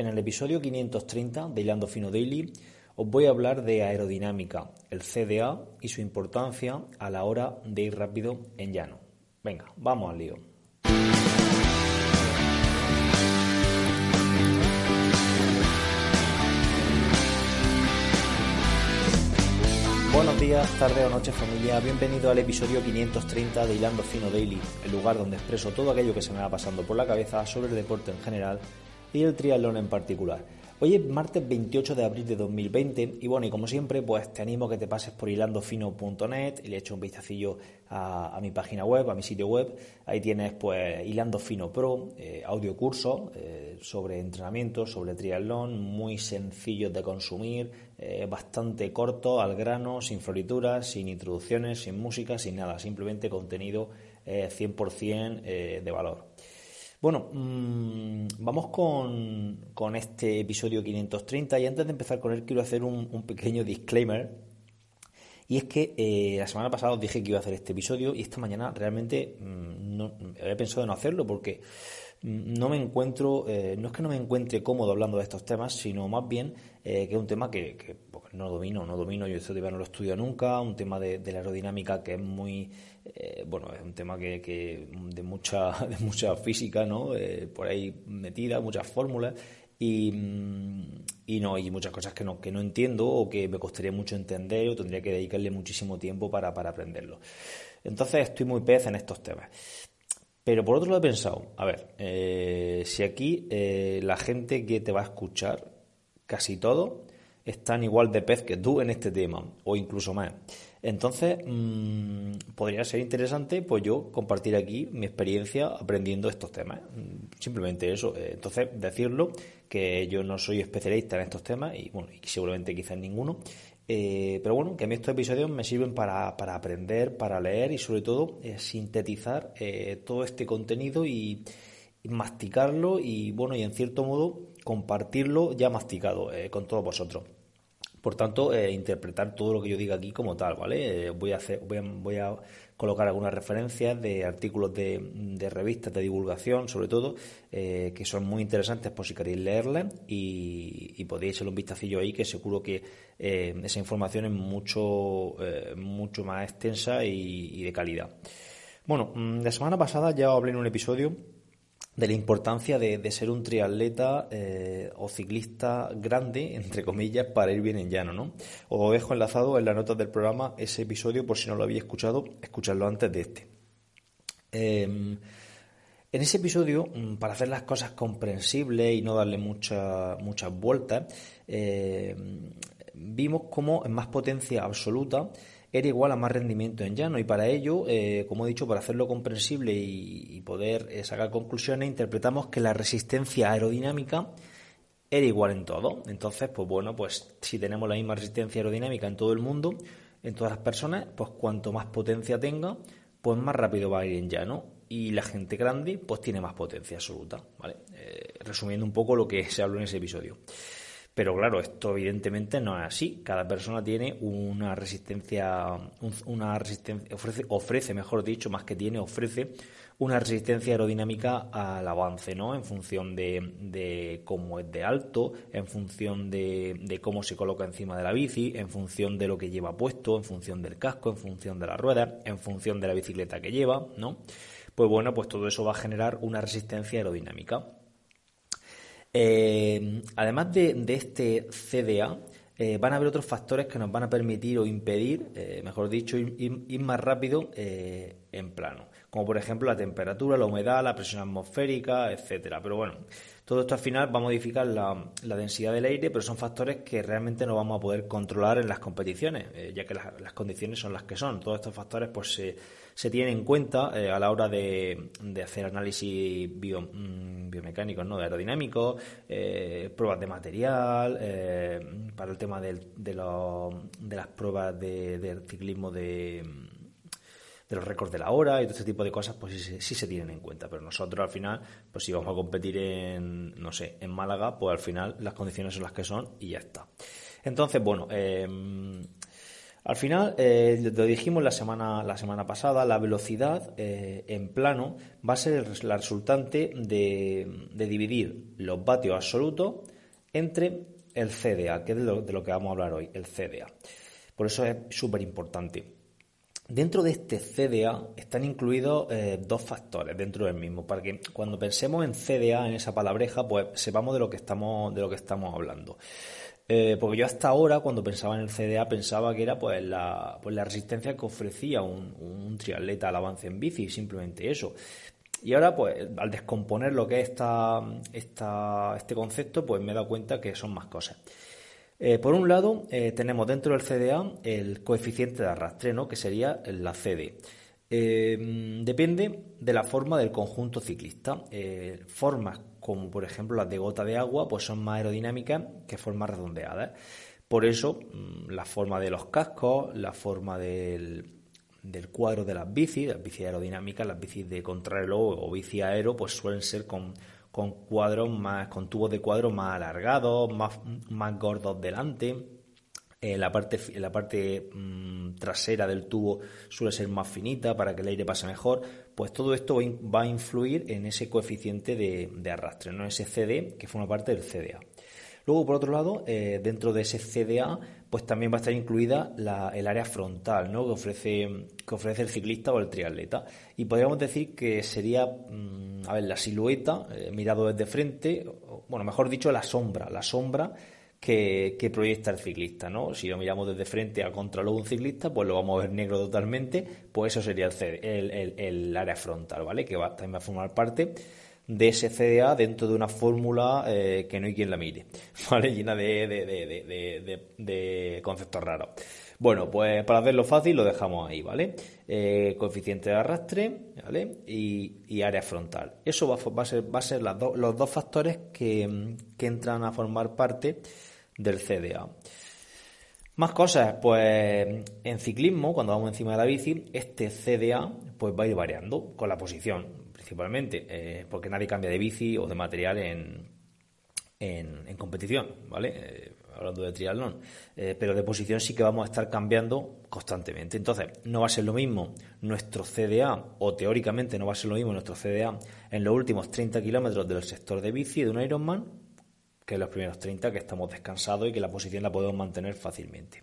En el episodio 530 de Hilando Fino Daily os voy a hablar de aerodinámica, el CDA y su importancia a la hora de ir rápido en llano. Venga, vamos al lío. Buenos días, tardes o noches familia, bienvenido al episodio 530 de Hilando Fino Daily, el lugar donde expreso todo aquello que se me va pasando por la cabeza sobre el deporte en general y el triatlón en particular. Hoy es martes 28 de abril de 2020 y bueno, y como siempre, pues te animo a que te pases por hilandofino.net y le echo un vistacillo a, mi página web, a mi sitio web. Ahí tienes pues Hilando Fino Pro, eh, audio curso eh, sobre entrenamiento, sobre triatlón, muy sencillos de consumir, eh, bastante corto, al grano, sin florituras, sin introducciones, sin música, sin nada, simplemente contenido 100% de valor. Bueno, mm, vamos con, este episodio 530 y antes de empezar con él quiero hacer un, pequeño disclaimer y es que eh, la semana pasada os dije que iba a hacer este episodio y esta mañana realmente mm, no, había pensado en no hacerlo porque mm, no me encuentro, eh, no es que no me encuentre cómodo hablando de estos temas, sino más bien eh, que es un tema que, pues, no domino, no domino, yo este no lo estudio nunca, un tema de, la aerodinámica que es muy eh, bueno, es un tema que, de mucha de mucha física, ¿no? Eh, por ahí metida, muchas fórmulas y, y, no y muchas cosas que no que no entiendo o que me costaría mucho entender o tendría que dedicarle muchísimo tiempo para, aprenderlo. Entonces estoy muy pez en estos temas. Pero por otro lado he pensado, a ver, eh, si aquí la gente que te va a escuchar, casi todo, están igual de pez que tú en este tema, o incluso más. Entonces, mmm, podría ser interesante pues yo compartir aquí mi experiencia aprendiendo estos temas. Simplemente eso. Eh, entonces, decirlo, que yo no soy especialista en estos temas y bueno, y seguramente quizás ninguno. Eh, pero bueno, que a mí estos episodios me sirven para, para aprender, para leer y sobre todo eh, sintetizar todo este contenido y, masticarlo y bueno, y en cierto modo compartirlo ya masticado con todos vosotros. Por tanto, eh, interpretar todo lo que yo diga aquí como tal, ¿vale? Eh, voy, a hacer, voy, a, colocar algunas referencias de artículos de, revistas de divulgación, sobre todo, eh, que son muy interesantes por si queréis leerlas y, podéis echarle un vistacillo ahí, que seguro que esa información es mucho, mucho más extensa y, y de calidad. Bueno, mm, la semana pasada ya hablé en un episodio de la importancia de, ser un triatleta eh, o ciclista grande, entre comillas, para ir bien en llano, ¿no? Os dejo enlazado en las notas del programa ese episodio por si no lo habéis escuchado, escucharlo antes de este. Em, en ese episodio, mm, para hacer las cosas comprensibles y no darle muchas vueltas, em, vimos cómo en más potencia absoluta era igual a más rendimiento en llano y para ello, eh, como he dicho, para hacerlo comprensible y, poder eh, sacar conclusiones, interpretamos que la resistencia aerodinámica era igual en todo. Entonces, pues bueno, pues si tenemos la misma resistencia aerodinámica en todo el mundo, en todas las personas, pues cuanto más potencia tenga, pues más rápido va a ir en llano y la gente grande pues tiene más potencia absoluta, ¿vale? Eh, resumiendo un poco lo que se habló en ese episodio. Pero claro, esto evidentemente no es así. Cada persona tiene una resistencia, una resistencia, ofrece, ofrece, mejor dicho, más que tiene, ofrece una resistencia aerodinámica al avance, ¿no? En función de, cómo es de alto, en función de, cómo se coloca encima de la bici, en función de lo que lleva puesto, en función del casco, en función de la rueda, en función de la bicicleta que lleva, ¿no? Pues bueno, pues todo eso va a generar una resistencia aerodinámica. Eh, además de, este CDA, eh, van a haber otros factores que nos van a permitir o impedir, eh, mejor dicho, ir, más rápido en plano, como por ejemplo la temperatura, la humedad, la presión atmosférica, etcétera. Pero bueno, todo esto al final va a modificar la, densidad del aire, pero son factores que realmente no vamos a poder controlar en las competiciones, ya que las, condiciones son las que son. Todos estos factores pues se se tiene en cuenta eh, a la hora de, hacer análisis mm, biomecánicos, ¿no? aerodinámicos, eh, pruebas de material, eh, para el tema de, de, las pruebas de, ciclismo de, los récords de la hora y todo este tipo de cosas, pues sí, se tienen en cuenta. Pero nosotros al final, pues si vamos a competir en, no sé, en Málaga, pues al final las condiciones son las que son y ya está. Entonces, bueno, Al final, eh, lo dijimos la semana, la semana pasada, la velocidad eh, en plano va a ser la resultante de, dividir los vatios absolutos entre el CDA, que es de lo, de lo que vamos a hablar hoy, el CDA. Por eso es súper importante. Dentro de este CDA están incluidos eh, dos factores dentro del mismo, para que cuando pensemos en CDA, en esa palabreja, pues sepamos de lo que estamos, de lo que estamos hablando. Eh, porque yo hasta ahora, cuando pensaba en el CDA, pensaba que era pues la, pues la resistencia que ofrecía un, un triatleta al avance en bici, simplemente eso. Y ahora, pues, al descomponer lo que es esta, esta, este concepto, pues me he dado cuenta que son más cosas. Eh, por un lado, eh, tenemos dentro del CDA el coeficiente de arrastre, ¿no? que sería la CD. Eh, depende de la forma del conjunto ciclista. formas como por ejemplo las de gota de agua pues son más aerodinámicas que formas redondeadas. Por eso mm, la forma de los cascos, la forma del, cuadro de las bicis, las bicis aerodinámicas, las bicis de contrarreloj o bici aero, pues suelen ser con con cuadros más, con tubos de cuadro más alargados, más, más gordos delante. Eh, la parte, la parte mm, trasera del tubo suele ser más finita para que el aire pase mejor. Pues todo esto va a influir en ese coeficiente de, de arrastre, ¿no? ese CD que forma parte del CDA. Luego, por otro lado, eh, dentro de ese CDA, pues también va a estar incluida el área frontal, ¿no? Que ofrece, que ofrece el ciclista o el triatleta. Y podríamos decir que sería, mm, a ver, la silueta, eh, mirado desde frente, bueno, mejor dicho, la sombra, la sombra que, proyecta el ciclista, ¿no? Si lo miramos desde frente a contraluz un ciclista, pues lo vamos a ver negro totalmente, pues eso sería el, el, el área frontal, ¿vale? Que va, también va a formar parte de ese CDA dentro de una fórmula eh, que no hay quien la mire, ¿vale? Llena de, conceptos raros. Bueno, pues para hacerlo fácil lo dejamos ahí, ¿vale? Eh, coeficiente de arrastre, ¿vale? Y, área frontal. Eso va, a ser, va a ser los dos factores que, que entran a formar parte del CDA. Más cosas, pues en ciclismo, cuando vamos encima de la bici, este CDA pues va a ir variando con la posición principalmente, eh, porque nadie cambia de bici o de material en, en, competición, ¿vale? Eh, hablando de triatlón, eh, pero de posición sí que vamos a estar cambiando constantemente. Entonces, no va a ser lo mismo nuestro CDA, o teóricamente no va a ser lo mismo nuestro CDA en los últimos 30 kilómetros del sector de bici de un Ironman que en los primeros 30 que estamos descansados y que la posición la podemos mantener fácilmente.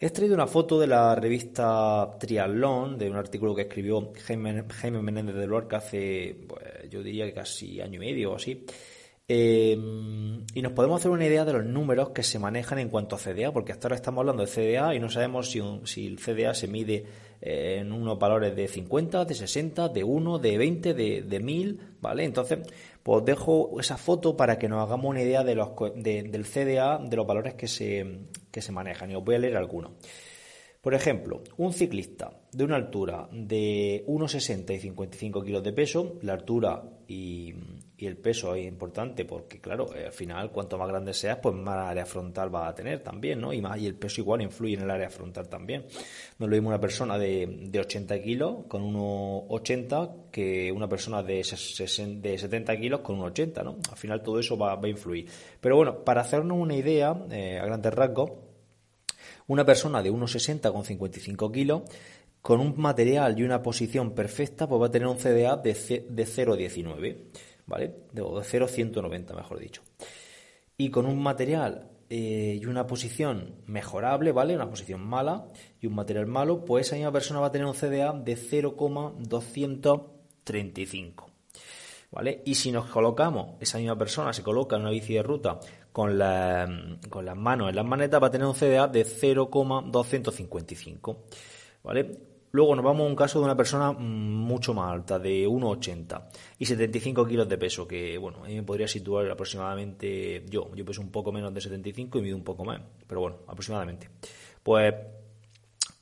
He traído una foto de la revista Triatlón, de un artículo que escribió Jaime, Menéndez de Lorca hace, pues, yo diría que casi año y medio o así. Eh, y nos podemos hacer una idea de los números que se manejan en cuanto a CDA, porque hasta ahora estamos hablando de CDA y no sabemos si, el CDA se mide eh, en unos valores de 50, de 60, de 1, de 20, de, de 1000, ¿vale? Entonces, pues dejo esa foto para que nos hagamos una idea de los, del CDA, de los valores que se, que se manejan. Y os voy a leer algunos. Por ejemplo, un ciclista de una altura de 1,60 y 55 kilos de peso, la altura y, el peso es importante porque, claro, eh, al final, cuanto más grande seas, pues más área frontal va a tener también, ¿no? Y, más, y el peso igual influye en el área frontal también. No es lo mismo una persona de, de 80 kilos con 1,80 que una persona de, de 70 kilos con 1,80, ¿no? Al final todo eso va, a influir. Pero bueno, para hacernos una idea, eh, a grandes rasgos, una persona de 1,60 con 55 kilos con un material y una posición perfecta, pues va a tener un CDA de, de 0,19. ¿vale? De 0,190 mejor dicho. Y con un material eh, y una posición mejorable, ¿vale? Una posición mala y un material malo, pues esa misma persona va a tener un CDA de 0,235. ¿Vale? Y si nos colocamos, esa misma persona se coloca en una bici de ruta con, la, con las manos en las manetas, va a tener un CDA de 0,255. ¿Vale? Luego nos vamos a un caso de una persona mm, mucho más alta, de 1,80 y 75 kilos de peso, que bueno, ahí me podría situar aproximadamente yo. Yo peso un poco menos de 75 y mido un poco más, pero bueno, aproximadamente. Pues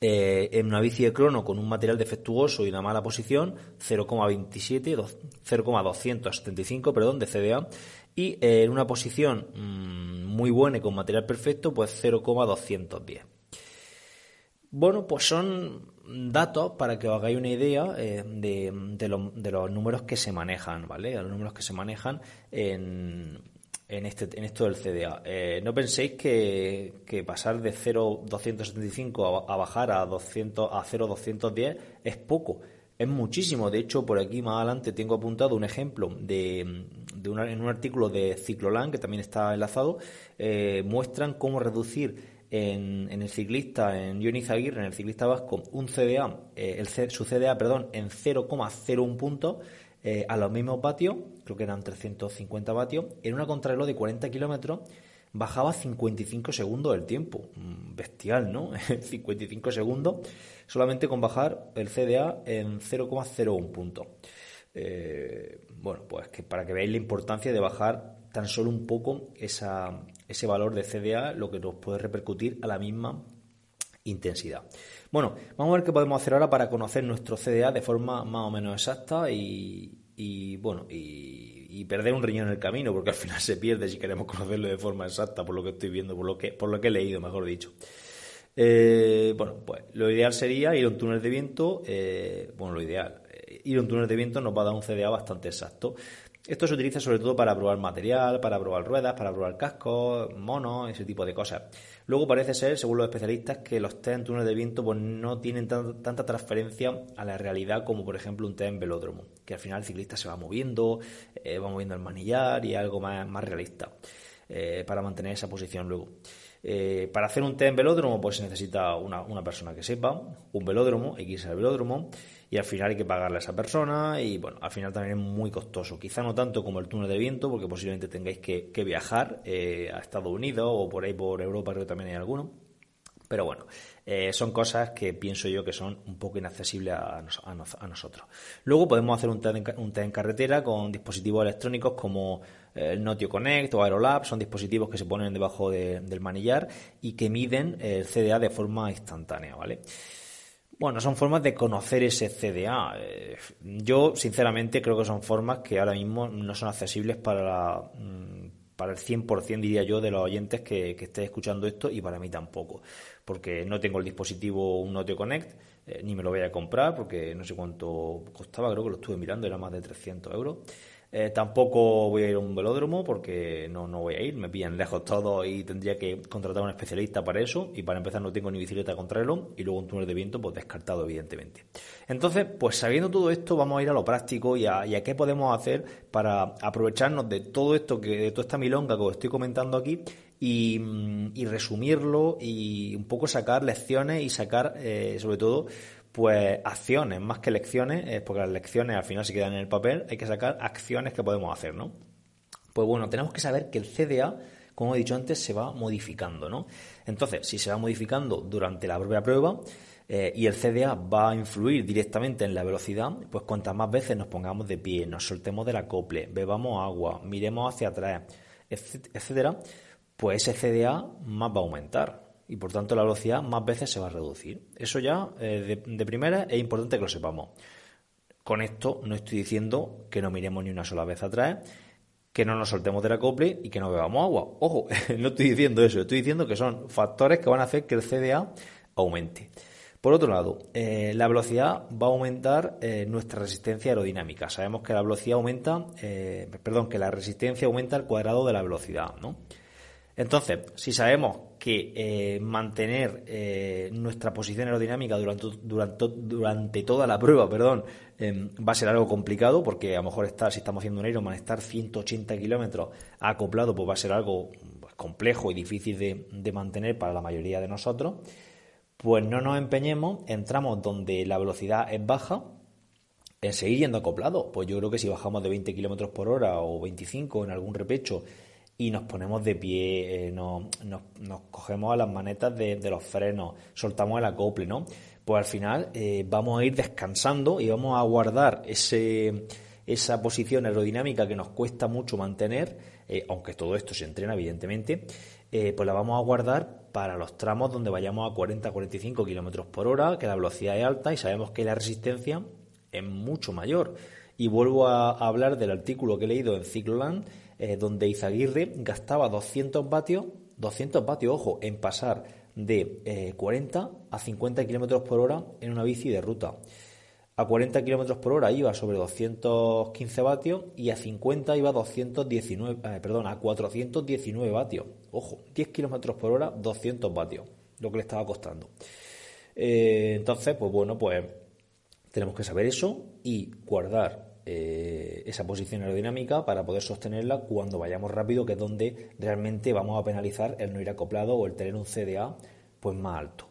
eh, en una bici de crono con un material defectuoso y una mala posición, 0,27, 0,275, perdón, de CDA, y eh, en una posición mm, muy buena y con material perfecto, pues 0,210. Bueno, pues son datos para que os hagáis una idea eh, de, los números que se manejan, ¿vale? Los números que se manejan en, en, este, en esto del CDA. Eh, no penséis que, que, pasar de 0,275 a, a bajar a, 200, a 0,210 es poco. Es muchísimo. De hecho, por aquí más adelante tengo apuntado un ejemplo de, de en un artículo de Ciclolan, que también está enlazado, eh, muestran cómo reducir en, en, el ciclista, en Johnny Aguirre, en el ciclista vasco, un CDA, eh, el, su CDA, perdón, en 0,01 puntos eh, a los mismos vatios, creo que eran 350 vatios, en una contrarreloj de 40 kilómetros bajaba 55 segundos el tiempo. Mm, bestial, ¿no? 55 segundos solamente con bajar el CDA en 0,01 puntos. Eh, bueno, pues que para que veáis la importancia de bajar tan solo un poco ese valor de CDA, lo que nos puede repercutir a la misma intensidad. Bueno, vamos a ver qué podemos hacer ahora para conocer nuestro CDA de forma más o menos exacta y, bueno, y, perder un riñón en el camino, porque al final se pierde si queremos conocerlo de forma exacta, por lo que estoy viendo, por lo que, por lo que he leído, mejor dicho. Eh, bueno, pues lo ideal sería ir a un túnel de viento, eh, bueno, lo ideal, eh, ir a un túnel de viento nos va a dar un CDA bastante exacto. Esto se utiliza sobre todo para probar material, para probar ruedas, para probar cascos, monos, ese tipo de cosas. Luego parece ser, según los especialistas, que los test en túneles de viento pues, no tienen tanta transferencia a la realidad como, por ejemplo, un test en velódromo, que al final el ciclista se va moviendo, eh, va moviendo el manillar y algo más, realista eh, para mantener esa posición luego. Eh, para hacer un test en velódromo, pues se necesita una, persona que sepa, un velódromo, irse al velódromo, y al final hay que pagarle a esa persona, y bueno, al final también es muy costoso. Quizá no tanto como el túnel de viento, porque posiblemente tengáis que, viajar eh, a Estados Unidos o por ahí por Europa, creo que también hay alguno. Pero bueno, eh, son cosas que pienso yo que son un poco inaccesibles a, nosotros. Luego podemos hacer un test, en, un test en carretera con dispositivos electrónicos como el Notio Connect o Aerolab son dispositivos que se ponen debajo del manillar y que miden el CDA de forma instantánea, ¿vale? Bueno, son formas de conocer ese CDA. Eh, yo, sinceramente, creo que son formas que ahora mismo no son accesibles para, mm, para el 100%, diría yo, de los oyentes que, que estén escuchando esto y para mí tampoco. Porque no tengo el dispositivo, un Connect, eh, ni me lo voy a comprar porque no sé cuánto costaba, creo que lo estuve mirando, era más de 300 euros. Eh, tampoco voy a ir a un velódromo porque no, no voy a ir, me pillan lejos todo y tendría que contratar a un especialista para eso. Y para empezar, no tengo ni bicicleta contra reloj y luego un túnel de viento, pues descartado, evidentemente. Entonces, pues sabiendo todo esto, vamos a ir a lo práctico y a, qué podemos hacer para aprovecharnos de todo esto, que, de toda esta milonga que os estoy comentando aquí y, mm, resumirlo y un poco sacar lecciones y sacar, eh, sobre todo, pues acciones más que lecciones, porque las lecciones al final se quedan en el papel, hay que sacar acciones que podemos hacer, ¿no? Pues bueno, tenemos que saber que el CDA, como he dicho antes, se va modificando, ¿no? Entonces, si se va modificando durante la propia prueba eh, y el CDA va a influir directamente en la velocidad, pues cuantas más veces nos pongamos de pie, nos soltemos del acople, bebamos agua, miremos hacia atrás, etcétera, pues ese CDA más va a aumentar y por tanto la velocidad más veces se va a reducir. Eso ya eh, de, primera es importante que lo sepamos. Con esto no estoy diciendo que no miremos ni una sola vez atrás, que no nos soltemos del acople y que no bebamos agua. Ojo, no estoy diciendo eso, estoy diciendo que son factores que van a hacer que el CDA aumente. Por otro lado, eh, la velocidad va a aumentar eh, nuestra resistencia aerodinámica. Sabemos que la velocidad aumenta, perdón, que la resistencia aumenta al cuadrado de la velocidad, ¿no? Entonces, si sabemos que eh, mantener eh, nuestra posición aerodinámica durante, toda la prueba perdón, em, va a ser algo complicado, porque a lo mejor estar, si estamos haciendo un Ironman, estar 180 kilómetros acoplado, pues va a ser algo pues, complejo y difícil de, mantener para la mayoría de nosotros, pues no nos empeñemos, entramos donde la velocidad es baja, en seguir yendo acoplado. Pues yo creo que si bajamos de 20 kilómetros por hora o 25 en algún repecho, y nos ponemos de pie, eh, nos, cogemos a las manetas de, los frenos, soltamos el acople, ¿no? Pues al final eh, vamos a ir descansando y vamos a guardar ese, esa posición aerodinámica que nos cuesta mucho mantener, eh, aunque todo esto se entrena evidentemente, pues la vamos a guardar para los tramos donde vayamos a 40-45 kilómetros por hora, que la velocidad es alta y sabemos que la resistencia es mucho mayor. Y vuelvo a, hablar del artículo que he leído en Cicloland eh, donde Izaguirre gastaba 200 vatios, 200 vatios, ojo, en pasar de 40 eh, a 50 kilómetros por hora en una bici de ruta. a 40 kilómetros por hora iba sobre 215 vatios y a 50 iba a 219, eh, perdón, a 419 vatios. Ojo, 10 kilómetros por hora, 200 vatios, lo que le estaba costando. Eh, entonces, pues bueno, pues tenemos que saber eso y guardar eh, esa posición aerodinámica para poder sostenerla cuando vayamos rápido, que es donde realmente vamos a penalizar el no ir acoplado o el tener un CDA pues más alto.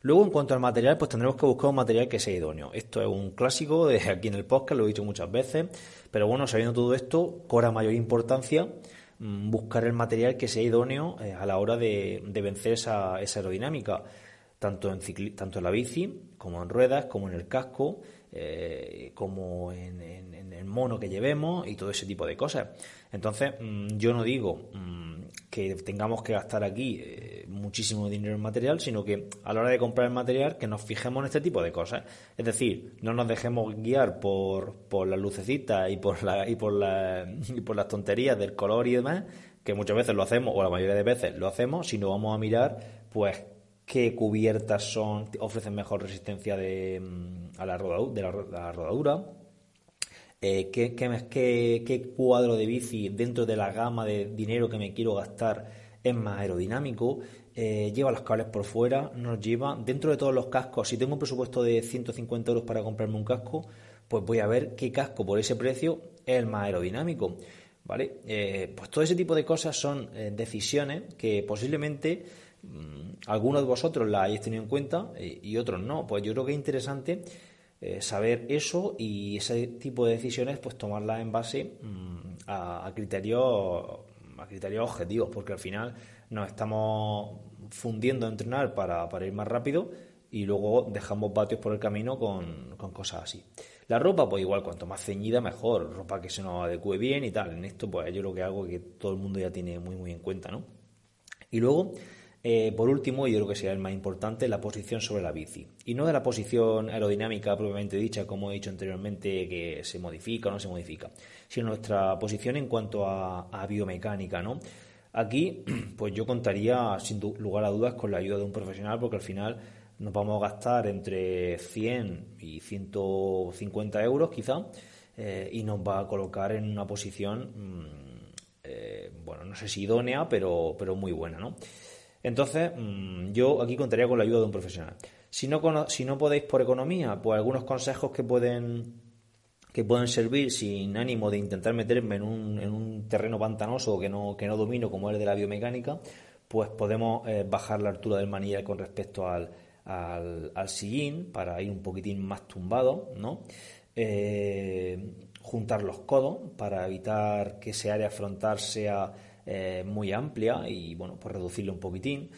Luego, en cuanto al material, pues tendremos que buscar un material que sea idóneo. Esto es un clásico de aquí en el podcast, lo he dicho muchas veces, pero bueno, sabiendo todo esto, cobra mayor importancia mm, buscar el material que sea idóneo eh, a la hora de, vencer esa, aerodinámica, tanto en, tanto en la bici, como en ruedas, como en el casco, eh, como en, el mono que llevemos y todo ese tipo de cosas. Entonces, mm, yo no digo mm, que tengamos que gastar aquí eh, muchísimo dinero en material, sino que a la hora de comprar el material, que nos fijemos en este tipo de cosas. Es decir, no nos dejemos guiar por, por las lucecitas y por, la, y, por la, y por las tonterías del color y demás, que muchas veces lo hacemos, o la mayoría de veces lo hacemos, sino vamos a mirar, pues, qué cubiertas son ofrecen mejor resistencia mm, a la rodadura, eh, qué, cuadro de bici dentro de la gama de dinero que me quiero gastar es más aerodinámico, eh, lleva los cables por fuera, nos lleva dentro de todos los cascos. Si tengo un presupuesto de 150 euros para comprarme un casco, pues voy a ver qué casco por ese precio es el más aerodinámico. ¿Vale? Eh, pues todo ese tipo de cosas son decisiones que posiblemente algunos de vosotros la hayáis tenido en cuenta eh, y otros no. Pues yo creo que es interesante eh, saber eso y ese tipo de decisiones, pues tomarlas en base mm, a, criterios a criterios objetivos, porque al final nos estamos fundiendo a entrenar para, ir más rápido y luego dejamos vatios por el camino con, con, cosas así. La ropa, pues igual, cuanto más ceñida, mejor. Ropa que se nos adecue bien y tal. En esto, pues yo lo que hago que todo el mundo ya tiene muy, muy en cuenta, ¿no? Y luego, eh, por último, y yo creo que sería el más importante, la posición sobre la bici. Y no de la posición aerodinámica propiamente dicha, como he dicho anteriormente, que se modifica o no se modifica, sino nuestra posición en cuanto a, biomecánica, ¿no? Aquí, pues yo contaría, sin lugar a dudas, con la ayuda de un profesional, porque al final nos vamos a gastar entre 100 y 150 euros, quizá, eh, y nos va a colocar en una posición, mm, eh, bueno, no sé si idónea, pero, pero muy buena, ¿no? Entonces, mm, yo aquí contaría con la ayuda de un profesional. Si no, podéis por economía, pues algunos consejos que pueden que pueden servir sin ánimo de intentar meterme en un, en un terreno pantanoso que no, que no domino como el de la biomecánica, pues podemos eh, bajar la altura del manillar con respecto al, al, sillín para ir un poquitín más tumbado, ¿no? Eh, juntar los codos para evitar que ese área frontal sea eh, muy amplia y bueno, pues reducirlo un poquitín.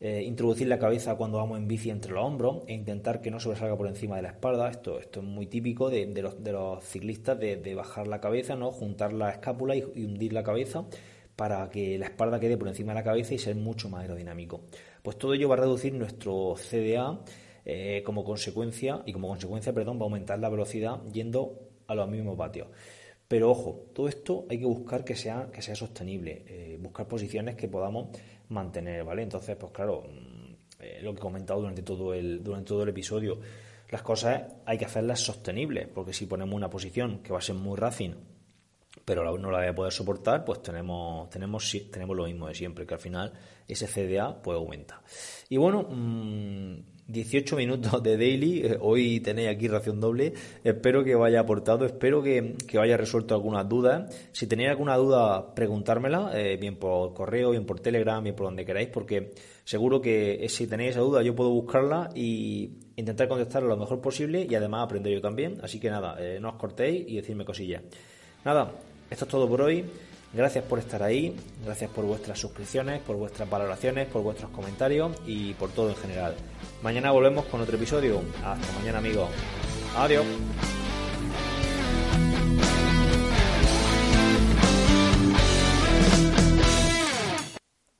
Eh, introducir la cabeza cuando vamos en bici entre los hombros e intentar que no sobresalga por encima de la espalda. Esto, esto es muy típico de, los, de los, ciclistas de, bajar la cabeza, ¿no? juntar la escápula y, hundir la cabeza para que la espalda quede por encima de la cabeza y ser mucho más aerodinámico. Pues todo ello va a reducir nuestro CDA eh, como consecuencia y como consecuencia, perdón, va a aumentar la velocidad yendo a los mismos vatios. Pero ojo, todo esto hay que buscar que sea, que sea sostenible, eh, buscar posiciones que podamos mantener, ¿vale? Entonces, pues claro, mm, eh, lo que he comentado durante todo, el, durante todo el episodio, las cosas hay que hacerlas sostenibles, porque si ponemos una posición que va a ser muy racing, pero no la voy a poder soportar, pues tenemos, tenemos, tenemos lo mismo de siempre, que al final ese CDA pues aumenta. Y bueno, mmm, 18 minutos de daily. Eh, hoy tenéis aquí ración doble. Espero que vaya aportado, espero que, que haya resuelto algunas dudas. Si tenéis alguna duda, preguntármela, eh, bien por correo, bien por Telegram, bien por donde queráis, porque seguro que si tenéis esa duda yo puedo buscarla y intentar contestarla lo mejor posible y además aprender yo también. Así que nada, eh, no os cortéis y decirme cosillas. Nada, esto es todo por hoy. Gracias por estar ahí, gracias por vuestras suscripciones, por vuestras valoraciones, por vuestros comentarios y por todo en general. Mañana volvemos con otro episodio. Hasta mañana amigos. Adiós.